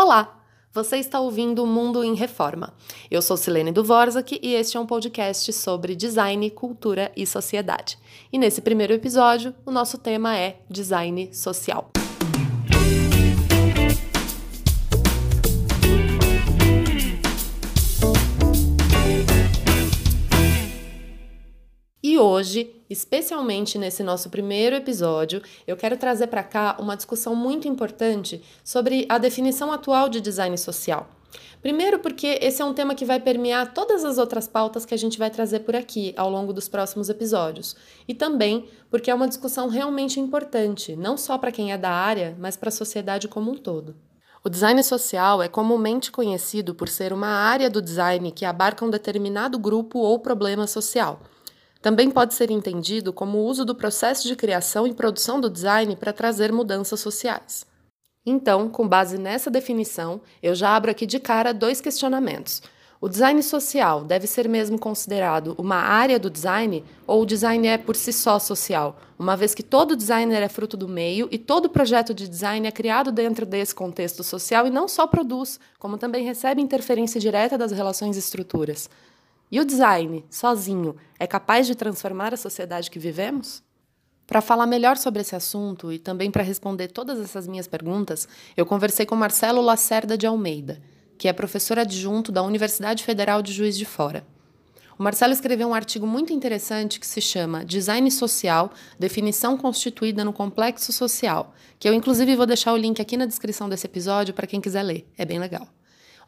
Olá! Você está ouvindo o Mundo em Reforma. Eu sou Silene Dvorak e este é um podcast sobre design, cultura e sociedade. E nesse primeiro episódio, o nosso tema é design social. E hoje, especialmente nesse nosso primeiro episódio, eu quero trazer para cá uma discussão muito importante sobre a definição atual de design social. Primeiro, porque esse é um tema que vai permear todas as outras pautas que a gente vai trazer por aqui ao longo dos próximos episódios. E também porque é uma discussão realmente importante, não só para quem é da área, mas para a sociedade como um todo. O design social é comumente conhecido por ser uma área do design que abarca um determinado grupo ou problema social. Também pode ser entendido como o uso do processo de criação e produção do design para trazer mudanças sociais. Então, com base nessa definição, eu já abro aqui de cara dois questionamentos. O design social deve ser mesmo considerado uma área do design ou o design é por si só social, uma vez que todo designer é fruto do meio e todo projeto de design é criado dentro desse contexto social e não só produz, como também recebe interferência direta das relações e estruturas? E o design, sozinho, é capaz de transformar a sociedade que vivemos? Para falar melhor sobre esse assunto e também para responder todas essas minhas perguntas, eu conversei com Marcelo Lacerda de Almeida, que é professor adjunto da Universidade Federal de Juiz de Fora. O Marcelo escreveu um artigo muito interessante que se chama Design Social Definição Constituída no Complexo Social, que eu, inclusive, vou deixar o link aqui na descrição desse episódio para quem quiser ler. É bem legal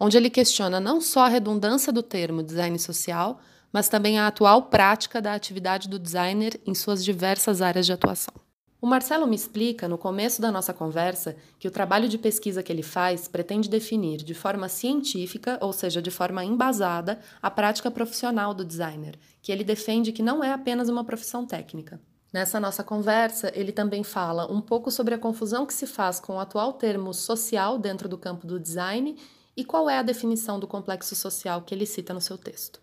onde ele questiona não só a redundância do termo design social, mas também a atual prática da atividade do designer em suas diversas áreas de atuação. O Marcelo me explica, no começo da nossa conversa, que o trabalho de pesquisa que ele faz pretende definir de forma científica, ou seja, de forma embasada, a prática profissional do designer, que ele defende que não é apenas uma profissão técnica. Nessa nossa conversa, ele também fala um pouco sobre a confusão que se faz com o atual termo social dentro do campo do design e qual é a definição do complexo social que ele cita no seu texto?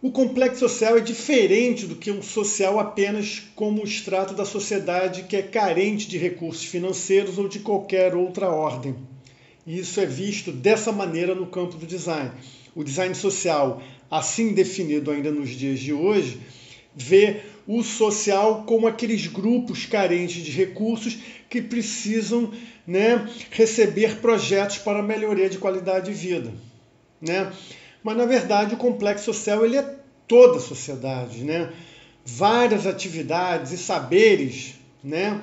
O complexo social é diferente do que um social apenas como extrato da sociedade que é carente de recursos financeiros ou de qualquer outra ordem. E isso é visto dessa maneira no campo do design. O design social, assim definido ainda nos dias de hoje, vê o social como aqueles grupos carentes de recursos que precisam né, receber projetos para melhoria de qualidade de vida. Né? Mas, na verdade, o complexo social ele é toda a sociedade. Né? Várias atividades e saberes né,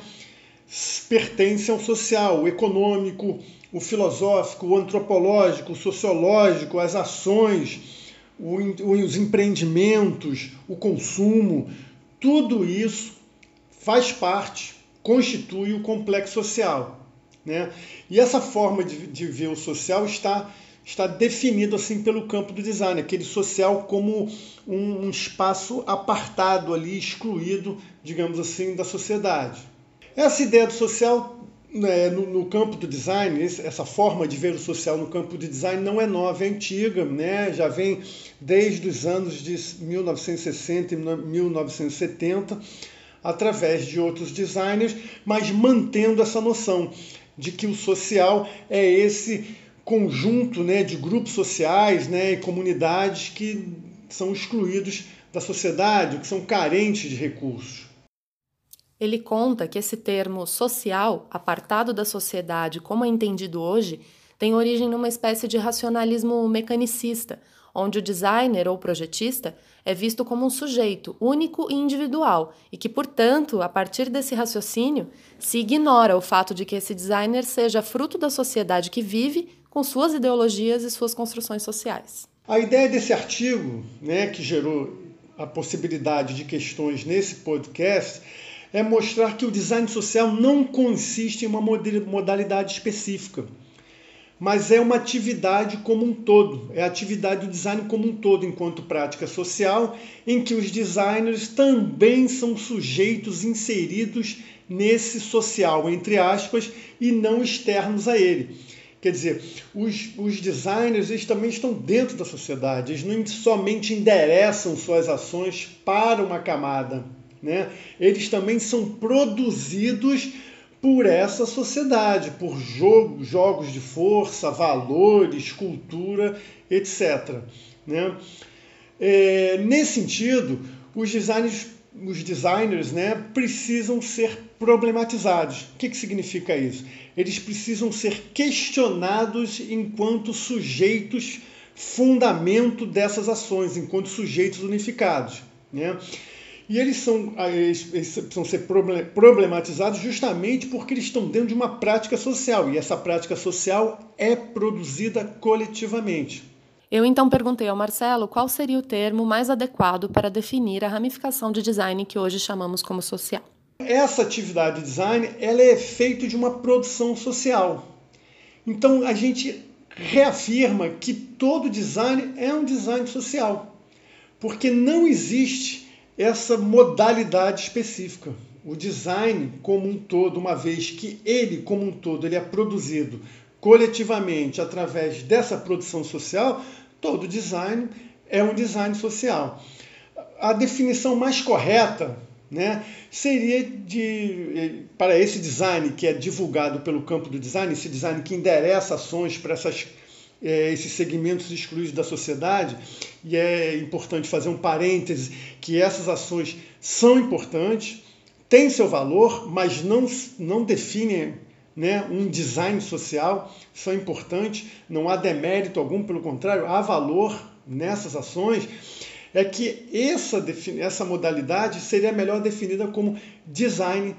pertencem ao social, o econômico, o filosófico, o antropológico, o sociológico, as ações, os empreendimentos, o consumo, tudo isso faz parte, constitui o complexo social. Né? E essa forma de, de ver o social está, está definido assim pelo campo do design, aquele social como um, um espaço apartado ali, excluído, digamos assim, da sociedade. Essa ideia do social né, no, no, campo do design, essa forma de ver o social no campo do design não é nova, é antiga, né? já vem desde os anos de 1960 e 1970, através de outros designers, mas mantendo essa noção de que o social é esse conjunto né, de grupos sociais né, e comunidades que são excluídos da sociedade, que são carentes de recursos. Ele conta que esse termo social, apartado da sociedade como é entendido hoje, tem origem numa espécie de racionalismo mecanicista, onde o designer ou projetista é visto como um sujeito único e individual, e que, portanto, a partir desse raciocínio, se ignora o fato de que esse designer seja fruto da sociedade que vive, com suas ideologias e suas construções sociais. A ideia desse artigo, né, que gerou a possibilidade de questões nesse podcast, é mostrar que o design social não consiste em uma modalidade específica, mas é uma atividade como um todo, é a atividade do design como um todo, enquanto prática social, em que os designers também são sujeitos inseridos nesse social, entre aspas, e não externos a ele. Quer dizer, os, os designers eles também estão dentro da sociedade, eles não somente endereçam suas ações para uma camada né? Eles também são produzidos por essa sociedade, por jogo, jogos de força, valores, cultura, etc. Né? É, nesse sentido, os designers, os designers né, precisam ser problematizados. O que, que significa isso? Eles precisam ser questionados enquanto sujeitos fundamento dessas ações, enquanto sujeitos unificados. Né? E eles são eles precisam ser problematizados justamente porque eles estão dentro de uma prática social, e essa prática social é produzida coletivamente. Eu então perguntei ao Marcelo qual seria o termo mais adequado para definir a ramificação de design que hoje chamamos como social. Essa atividade de design ela é feita de uma produção social. Então a gente reafirma que todo design é um design social, porque não existe essa modalidade específica. O design como um todo, uma vez que ele como um todo ele é produzido coletivamente através dessa produção social, todo design é um design social. A definição mais correta né, seria de para esse design que é divulgado pelo campo do design, esse design que endereça ações para essas, é, esses segmentos excluídos da sociedade, e é importante fazer um parêntese que essas ações são importantes, têm seu valor, mas não, não definem né, um design social, são importantes, não há demérito algum, pelo contrário, há valor nessas ações, é que essa, essa modalidade seria melhor definida como design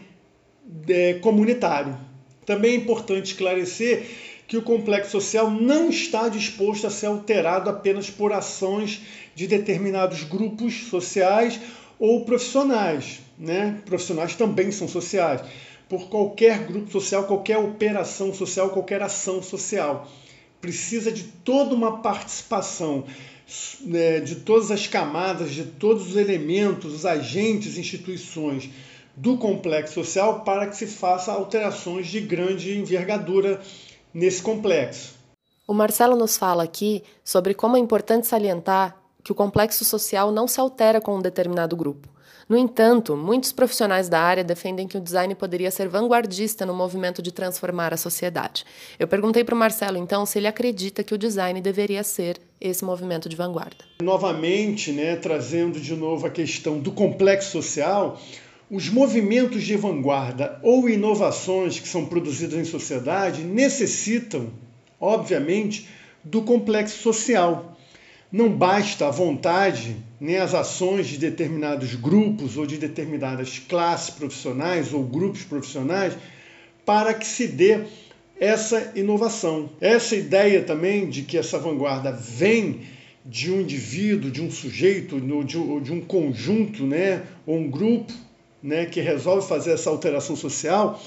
é, comunitário. Também é importante esclarecer que o complexo social não está disposto a ser alterado apenas por ações de determinados grupos sociais ou profissionais. Né? Profissionais também são sociais por qualquer grupo social, qualquer operação social, qualquer ação social. Precisa de toda uma participação né, de todas as camadas, de todos os elementos, os agentes, instituições do complexo social para que se faça alterações de grande envergadura nesse complexo. O Marcelo nos fala aqui sobre como é importante salientar que o complexo social não se altera com um determinado grupo. No entanto, muitos profissionais da área defendem que o design poderia ser vanguardista no movimento de transformar a sociedade. Eu perguntei para o Marcelo, então, se ele acredita que o design deveria ser esse movimento de vanguarda. Novamente, né, trazendo de novo a questão do complexo social, os movimentos de vanguarda ou inovações que são produzidas em sociedade necessitam, obviamente, do complexo social. Não basta a vontade nem as ações de determinados grupos ou de determinadas classes profissionais ou grupos profissionais para que se dê essa inovação. Essa ideia também de que essa vanguarda vem de um indivíduo, de um sujeito, de um conjunto, né, ou um grupo, né, que resolve fazer essa alteração social,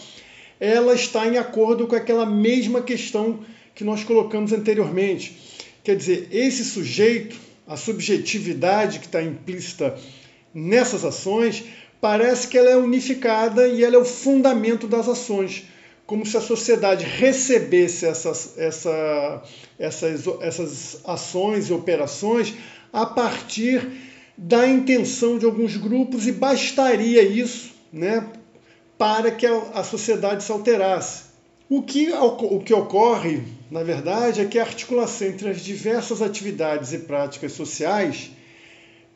ela está em acordo com aquela mesma questão que nós colocamos anteriormente. Quer dizer, esse sujeito, a subjetividade que está implícita nessas ações, parece que ela é unificada e ela é o fundamento das ações, como se a sociedade recebesse essas, essa, essas, essas ações e operações a partir da intenção de alguns grupos e bastaria isso né, para que a, sociedade se alterasse. O que, o que ocorre, na verdade, é que a articulação entre as diversas atividades e práticas sociais,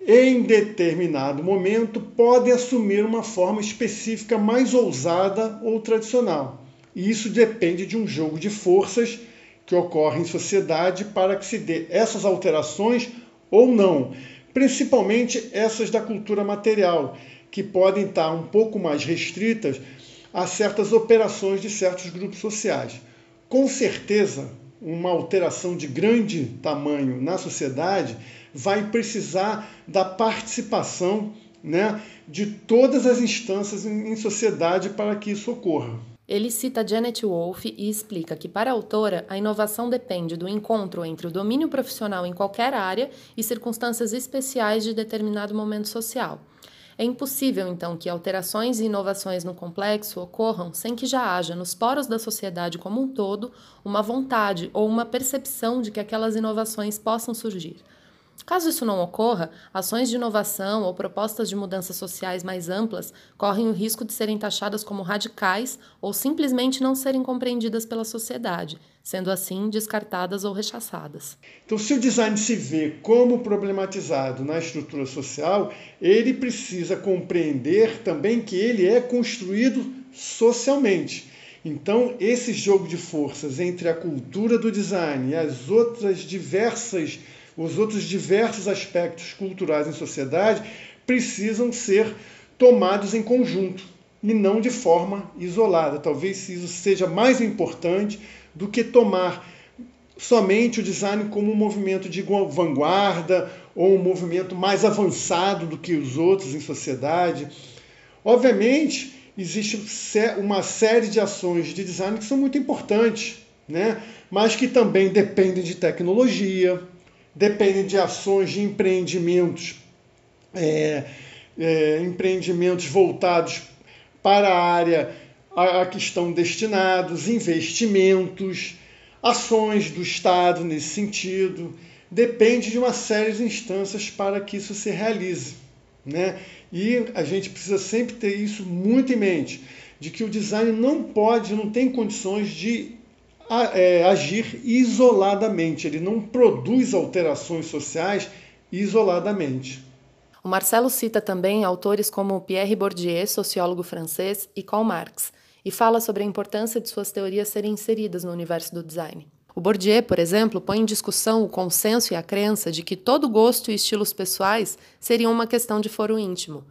em determinado momento, pode assumir uma forma específica mais ousada ou tradicional. E isso depende de um jogo de forças que ocorre em sociedade para que se dê essas alterações ou não, principalmente essas da cultura material, que podem estar um pouco mais restritas a certas operações de certos grupos sociais. Com certeza, uma alteração de grande tamanho na sociedade vai precisar da participação né, de todas as instâncias em sociedade para que isso ocorra. Ele cita Janet Wolff e explica que, para a autora, a inovação depende do encontro entre o domínio profissional em qualquer área e circunstâncias especiais de determinado momento social. É impossível, então, que alterações e inovações no complexo ocorram sem que já haja nos poros da sociedade como um todo uma vontade ou uma percepção de que aquelas inovações possam surgir. Caso isso não ocorra, ações de inovação ou propostas de mudanças sociais mais amplas correm o risco de serem taxadas como radicais ou simplesmente não serem compreendidas pela sociedade, sendo assim descartadas ou rechaçadas. Então, se o design se vê como problematizado na estrutura social, ele precisa compreender também que ele é construído socialmente. Então, esse jogo de forças entre a cultura do design e as outras diversas os outros diversos aspectos culturais em sociedade precisam ser tomados em conjunto e não de forma isolada. Talvez isso seja mais importante do que tomar somente o design como um movimento de vanguarda ou um movimento mais avançado do que os outros em sociedade. Obviamente, existe uma série de ações de design que são muito importantes, né? mas que também dependem de tecnologia, dependem de ações de empreendimentos, é, é, empreendimentos voltados para a área a, a que estão destinados, investimentos, ações do Estado nesse sentido. Depende de uma série de instâncias para que isso se realize. Né? E a gente precisa sempre ter isso muito em mente, de que o design não pode, não tem condições de agir isoladamente, ele não produz alterações sociais isoladamente. O Marcelo cita também autores como Pierre Bourdieu, sociólogo francês, e Karl Marx, e fala sobre a importância de suas teorias serem inseridas no universo do design. O Bourdieu, por exemplo, põe em discussão o consenso e a crença de que todo gosto e estilos pessoais seriam uma questão de foro íntimo.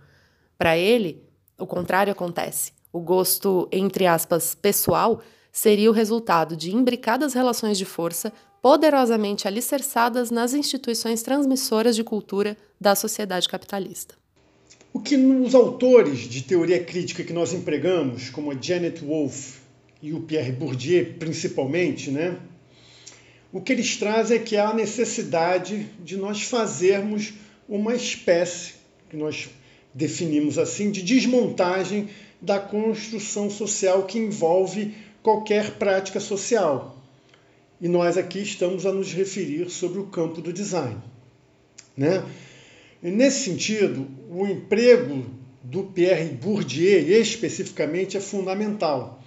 Para ele, o contrário acontece. O gosto, entre aspas, pessoal seria o resultado de imbricadas relações de força poderosamente alicerçadas nas instituições transmissoras de cultura da sociedade capitalista. O que os autores de teoria crítica que nós empregamos, como a Janet Wolff e o Pierre Bourdieu principalmente, né, o que eles trazem é que há a necessidade de nós fazermos uma espécie, que nós definimos assim, de desmontagem da construção social que envolve qualquer prática social. E nós aqui estamos a nos referir sobre o campo do design. Né? E nesse sentido, o emprego do Pierre Bourdieu especificamente é fundamental.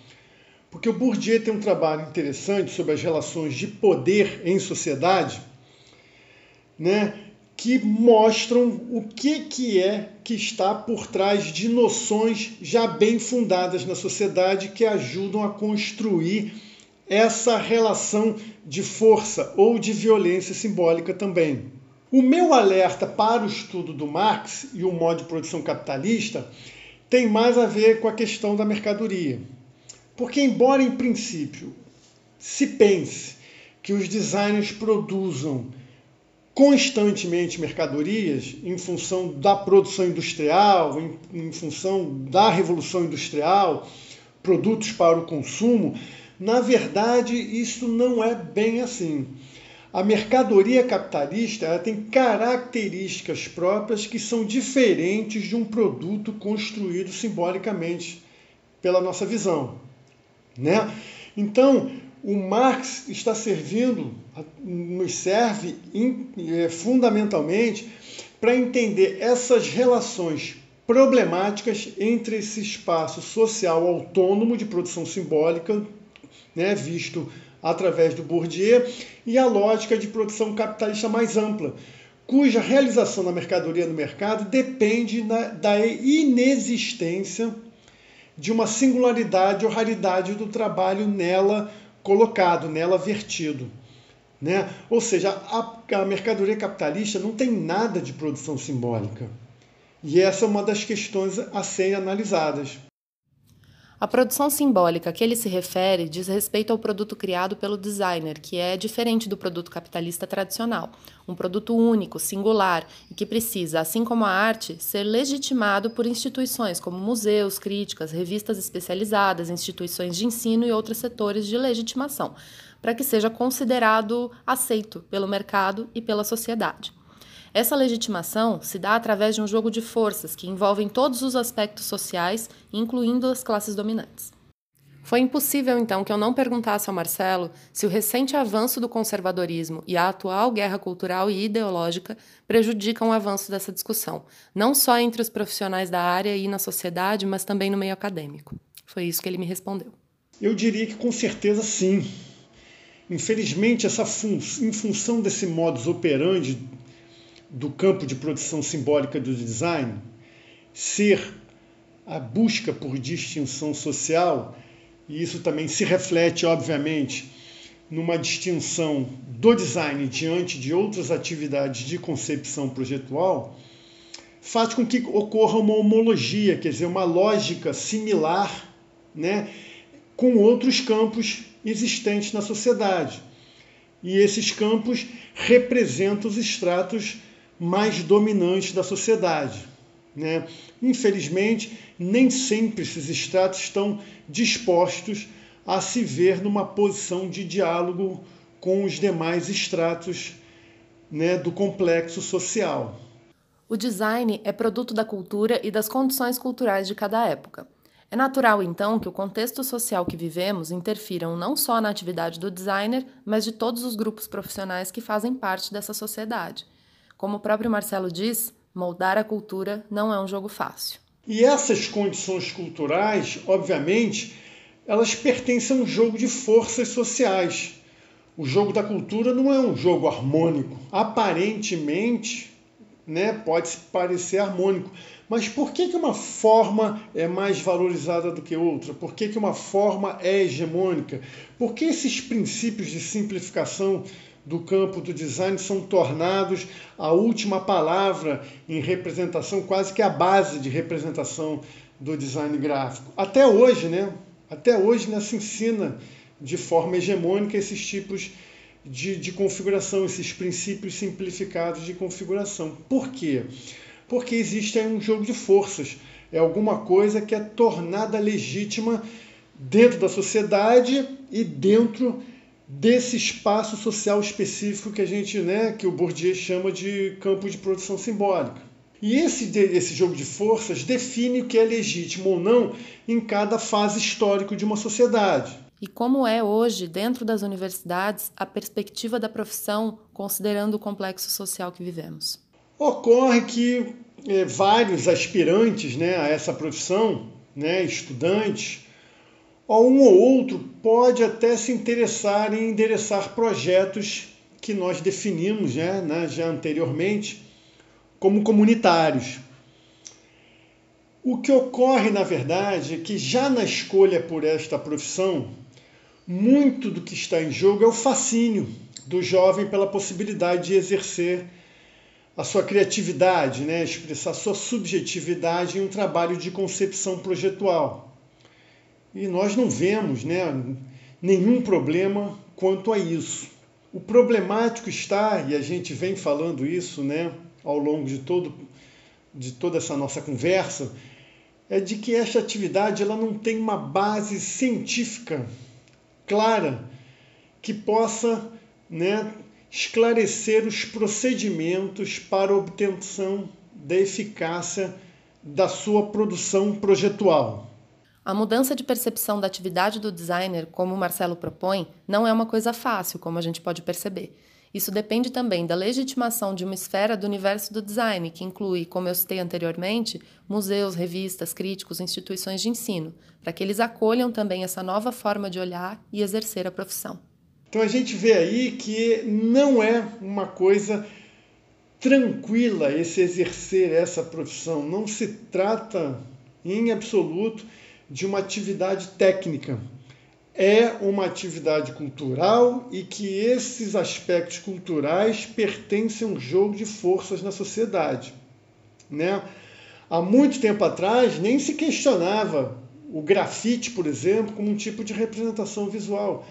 Porque o Bourdieu tem um trabalho interessante sobre as relações de poder em sociedade, né, que mostram o que, que é que está por trás de noções já bem fundadas na sociedade que ajudam a construir essa relação de força ou de violência simbólica também. O meu alerta para o estudo do Marx e o modo de produção capitalista tem mais a ver com a questão da mercadoria. Porque, embora em princípio se pense que os designers produzam constantemente mercadorias em função da produção industrial, em, em, função da revolução industrial, produtos para o consumo, na verdade isso não é bem assim. A mercadoria capitalista ela tem características próprias que são diferentes de um produto construído simbolicamente pela nossa visão. Né? Então, o Marx está servindo, nos serve é, fundamentalmente para entender essas relações problemáticas entre esse espaço social autônomo de produção simbólica, né, visto através do Bourdieu, e a lógica de produção capitalista mais ampla, cuja realização da mercadoria no mercado depende da inexistência de uma singularidade ou raridade do trabalho nela colocado, nela vertido. Né? Ou seja, a, a mercadoria capitalista não tem nada de produção simbólica. E essa é uma das questões a serem analisadas. A produção simbólica a que ele se refere diz respeito ao produto criado pelo designer, que é diferente do produto capitalista tradicional, um produto único, singular e que precisa, assim como a arte, ser legitimado por instituições como museus, críticas, revistas especializadas, instituições de ensino e outros setores de legitimação, para que seja considerado aceito pelo mercado e pela sociedade. Essa legitimação se dá através de um jogo de forças que envolvem todos os aspectos sociais, incluindo as classes dominantes. Foi impossível, então, que eu não perguntasse ao Marcelo se o recente avanço do conservadorismo e a atual guerra cultural e ideológica prejudicam o avanço dessa discussão, não só entre os profissionais da área e na sociedade, mas também no meio acadêmico. Foi isso que ele me respondeu. Eu diria que com certeza sim. Infelizmente, essa fun em função desse modus operandi do campo de produção simbólica do design, ser a busca por distinção social, e isso também se reflete, obviamente, numa distinção do design diante de outras atividades de concepção projetual, faz com que ocorra uma homologia, quer dizer, uma lógica similar né, com outros campos existentes na sociedade. E esses campos representam os estratos mais dominantes da sociedade. Né? Infelizmente, nem sempre esses estratos estão dispostos a se ver numa posição de diálogo com os demais estratos né, do complexo social. O design é produto da cultura e das condições culturais de cada época. É natural, então, que o contexto social que vivemos interfiram não só na atividade do designer, mas de todos os grupos profissionais que fazem parte dessa sociedade. Como o próprio Marcelo diz, moldar a cultura não é um jogo fácil. E essas condições culturais, obviamente, elas pertencem a um jogo de forças sociais. O jogo da cultura não é um jogo harmônico. Aparentemente, né, pode parecer harmônico, mas por que, que uma forma é mais valorizada do que outra? Por que, que uma forma é hegemônica? Por que esses princípios de simplificação do campo do design são tornados a última palavra em representação, quase que a base de representação do design gráfico? Até hoje, né? Até hoje né, se ensina de forma hegemônica esses tipos de, de configuração, esses princípios simplificados de configuração. Por quê? Existe um jogo de forças. É alguma coisa que é tornada legítima dentro da sociedade e dentro desse espaço social específico que a gente, né, que o Bourdieu chama de campo de produção simbólica. E esse, esse jogo de forças define o que é legítimo ou não em cada fase histórica de uma sociedade. E como é hoje, dentro das universidades, a perspectiva da profissão, considerando o complexo social que vivemos? Ocorre que é, vários aspirantes né, a essa profissão, né, estudantes, ou um ou outro pode até se interessar em endereçar projetos que nós definimos né, né, já anteriormente como comunitários. O que ocorre, na verdade, é que já na escolha por esta profissão, muito do que está em jogo é o fascínio do jovem pela possibilidade de exercer a sua criatividade, né? expressar sua subjetividade em um trabalho de concepção projetual. E nós não vemos né, nenhum problema quanto a isso. O problemático está, e a gente vem falando isso né, ao longo de, todo, de toda essa nossa conversa, é de que esta atividade ela não tem uma base científica clara que possa né, esclarecer os procedimentos para obtenção da eficácia da sua produção projetual. A mudança de percepção da atividade do designer, como o Marcelo propõe, não é uma coisa fácil, como a gente pode perceber. Isso depende também da legitimação de uma esfera do universo do design, que inclui, como eu citei anteriormente, museus, revistas, críticos, instituições de ensino, para que eles acolham também essa nova forma de olhar e exercer a profissão. Então a gente vê aí que não é uma coisa tranquila esse exercer essa profissão. Não se trata em absoluto de uma atividade técnica. É uma atividade cultural e que esses aspectos culturais pertencem a um jogo de forças na sociedade. Né? Há muito tempo atrás nem se questionava o grafite, por exemplo, como um tipo de representação visual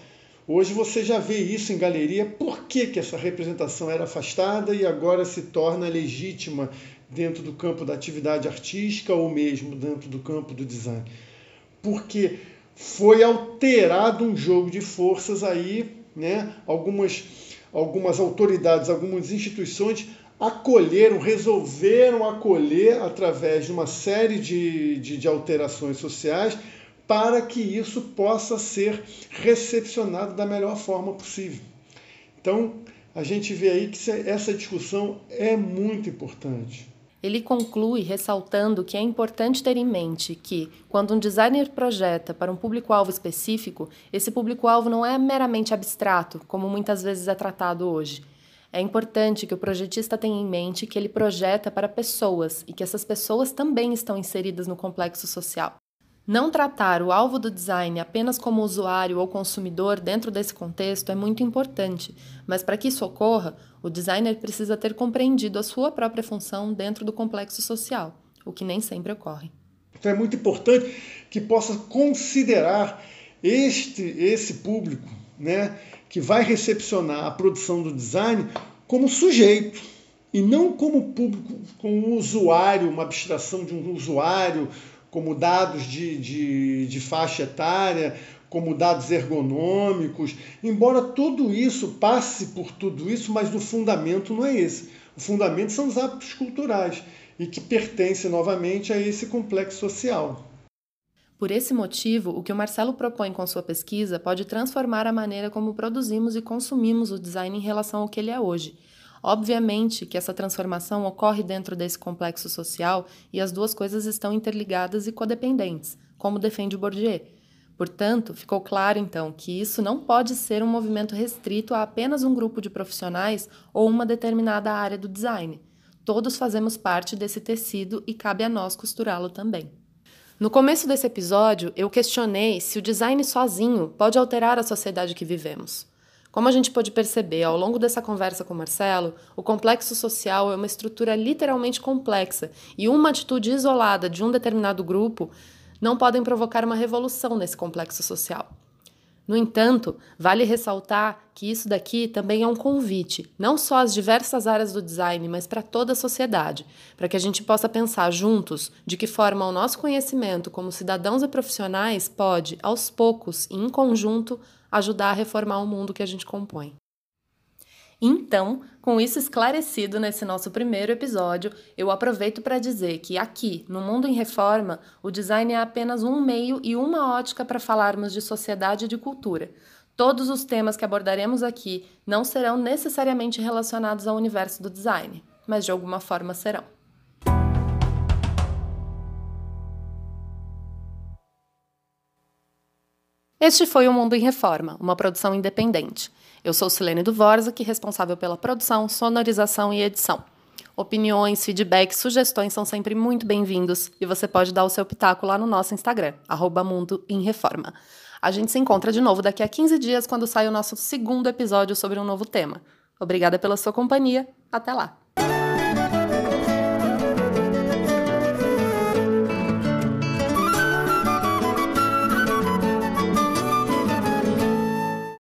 Hoje você já vê isso em galeria, por que, que essa representação era afastada e agora se torna legítima dentro do campo da atividade artística ou mesmo dentro do campo do design? Porque foi alterado um jogo de forças aí, né? Algumas, algumas autoridades, algumas instituições acolheram, resolveram acolher através de uma série de, de, de alterações sociais para que isso possa ser recepcionado da melhor forma possível. Então, a gente vê aí que essa discussão é muito importante. Ele conclui ressaltando que é importante ter em mente que, quando um designer projeta para um público-alvo específico, esse público-alvo não é meramente abstrato, como muitas vezes é tratado hoje. É importante que o projetista tenha em mente que ele projeta para pessoas e que essas pessoas também estão inseridas no complexo social. Não tratar o alvo do design apenas como usuário ou consumidor dentro desse contexto é muito importante, mas para que isso ocorra, o designer precisa ter compreendido a sua própria função dentro do complexo social, o que nem sempre ocorre. Então é muito importante que possa considerar este esse público, né, que vai recepcionar a produção do design como sujeito e não como público, como usuário, uma abstração de um usuário como dados de, de, de faixa etária, como dados ergonômicos, embora tudo isso passe por tudo isso, mas o fundamento não é esse. O fundamento são os hábitos culturais e que pertence novamente a esse complexo social. Por esse motivo, o que o Marcelo propõe com sua pesquisa pode transformar a maneira como produzimos e consumimos o design em relação ao que ele é hoje Obviamente que essa transformação ocorre dentro desse complexo social e as duas coisas estão interligadas e codependentes, como defende Bourdieu. Portanto, ficou claro então que isso não pode ser um movimento restrito a apenas um grupo de profissionais ou uma determinada área do design. Todos fazemos parte desse tecido e cabe a nós costurá-lo também. No começo desse episódio, eu questionei se o design sozinho pode alterar a sociedade que vivemos. Como a gente pôde perceber ao longo dessa conversa com Marcelo, o complexo social é uma estrutura literalmente complexa e uma atitude isolada de um determinado grupo não podem provocar uma revolução nesse complexo social. No entanto, vale ressaltar que isso daqui também é um convite, não só às diversas áreas do design, mas para toda a sociedade, para que a gente possa pensar juntos de que forma o nosso conhecimento como cidadãos e profissionais pode, aos poucos e em conjunto, ajudar a reformar o mundo que a gente compõe. Então, com isso esclarecido nesse nosso primeiro episódio, eu aproveito para dizer que aqui, no Mundo em Reforma, o design é apenas um meio e uma ótica para falarmos de sociedade e de cultura. Todos os temas que abordaremos aqui não serão necessariamente relacionados ao universo do design, mas de alguma forma serão. Este foi o Mundo em Reforma, uma produção independente. Eu sou Silene Dvorak, responsável pela produção, sonorização e edição. Opiniões, feedbacks, sugestões são sempre muito bem-vindos e você pode dar o seu pitaco lá no nosso Instagram, arroba Mundo em Reforma. A gente se encontra de novo daqui a 15 dias quando sai o nosso segundo episódio sobre um novo tema. Obrigada pela sua companhia. Até lá!